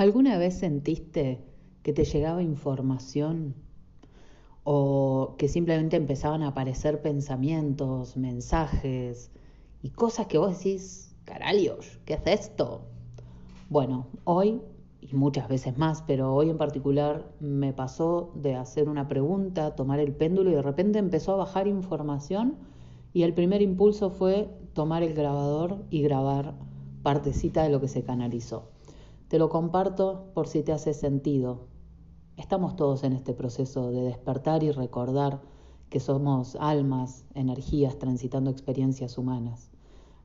¿Alguna vez sentiste que te llegaba información o que simplemente empezaban a aparecer pensamientos, mensajes y cosas que vos decís, caralios, ¿qué es esto? Bueno, hoy y muchas veces más, pero hoy en particular me pasó de hacer una pregunta, tomar el péndulo y de repente empezó a bajar información y el primer impulso fue tomar el grabador y grabar partecita de lo que se canalizó. Te lo comparto por si te hace sentido. Estamos todos en este proceso de despertar y recordar que somos almas, energías transitando experiencias humanas.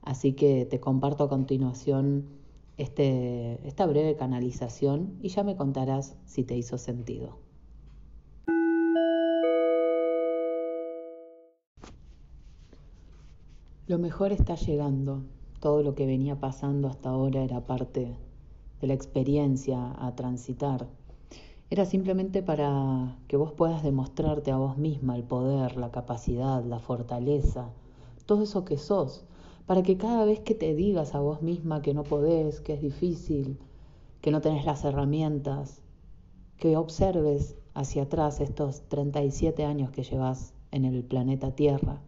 Así que te comparto a continuación este, esta breve canalización y ya me contarás si te hizo sentido. Lo mejor está llegando. Todo lo que venía pasando hasta ahora era parte de la experiencia a transitar. Era simplemente para que vos puedas demostrarte a vos misma el poder, la capacidad, la fortaleza, todo eso que sos, para que cada vez que te digas a vos misma que no podés, que es difícil, que no tenés las herramientas, que observes hacia atrás estos 37 años que llevas en el planeta Tierra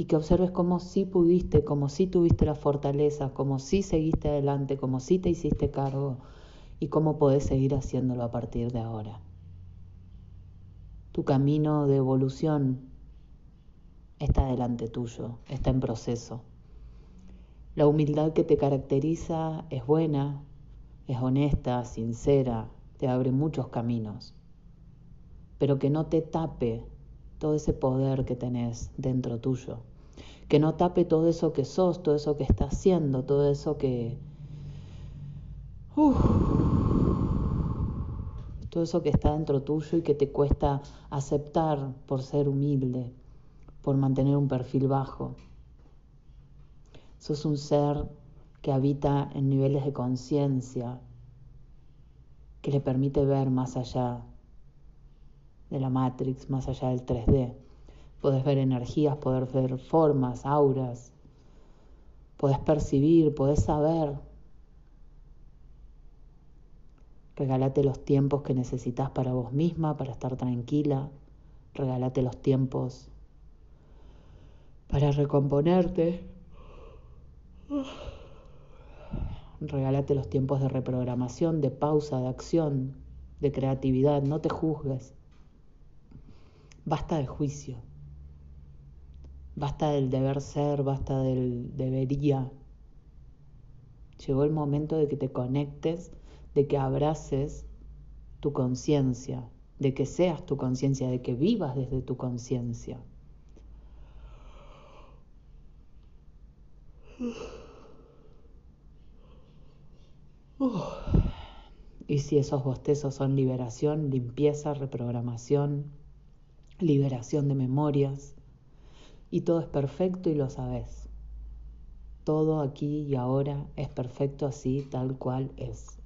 y que observes cómo sí pudiste, cómo sí tuviste la fortaleza, cómo sí seguiste adelante, cómo sí te hiciste cargo y cómo podés seguir haciéndolo a partir de ahora. Tu camino de evolución está delante tuyo, está en proceso. La humildad que te caracteriza es buena, es honesta, sincera, te abre muchos caminos, pero que no te tape todo ese poder que tenés dentro tuyo, que no tape todo eso que sos, todo eso que estás haciendo, todo eso que... todo eso que está dentro tuyo y que te cuesta aceptar por ser humilde, por mantener un perfil bajo. Sos un ser que habita en niveles de conciencia, que le permite ver más allá de la Matrix, más allá del 3D. Podés ver energías, podés ver formas, auras, podés percibir, podés saber. Regálate los tiempos que necesitas para vos misma, para estar tranquila. Regálate los tiempos para recomponerte Regálate los tiempos de reprogramación, de pausa, de acción, de creatividad. No te juzgues. Basta de juicio. Basta del deber ser, basta del debería. Llegó el momento de que te conectes, de que abraces tu conciencia, de que seas tu conciencia, de que vivas desde tu conciencia. Y si esos bostezos son liberación, limpieza, reprogramación, liberación de memorias, y todo es perfecto y lo sabes. Todo aquí y ahora es perfecto así, tal cual es.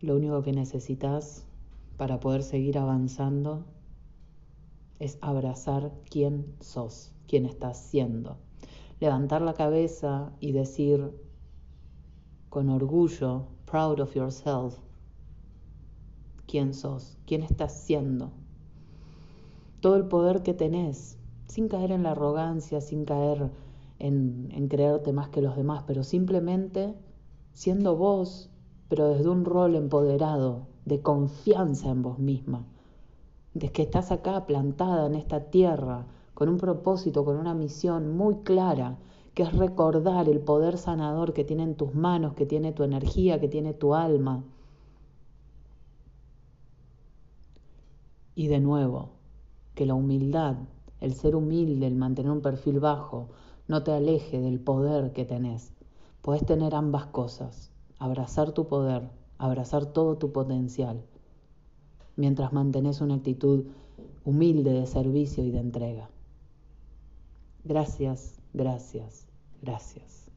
Lo único que necesitas para poder seguir avanzando es abrazar quién sos, quién estás siendo levantar la cabeza y decir con orgullo, proud of yourself, quién sos, quién estás siendo, todo el poder que tenés, sin caer en la arrogancia, sin caer en, creerte más que los demás, pero simplemente siendo vos, pero desde un rol empoderado, de confianza en vos misma, de que estás acá plantada en esta tierra, con un propósito, con una misión muy clara, que es recordar el poder sanador que tiene en tus manos, que tiene tu energía, que tiene tu alma. Y de nuevo, que la humildad, el ser humilde, el mantener un perfil bajo, no te aleje del poder que tenés. Puedes tener ambas cosas, abrazar tu poder, abrazar todo tu potencial, mientras mantenés una actitud humilde de servicio y de entrega. Gracias, gracias, gracias.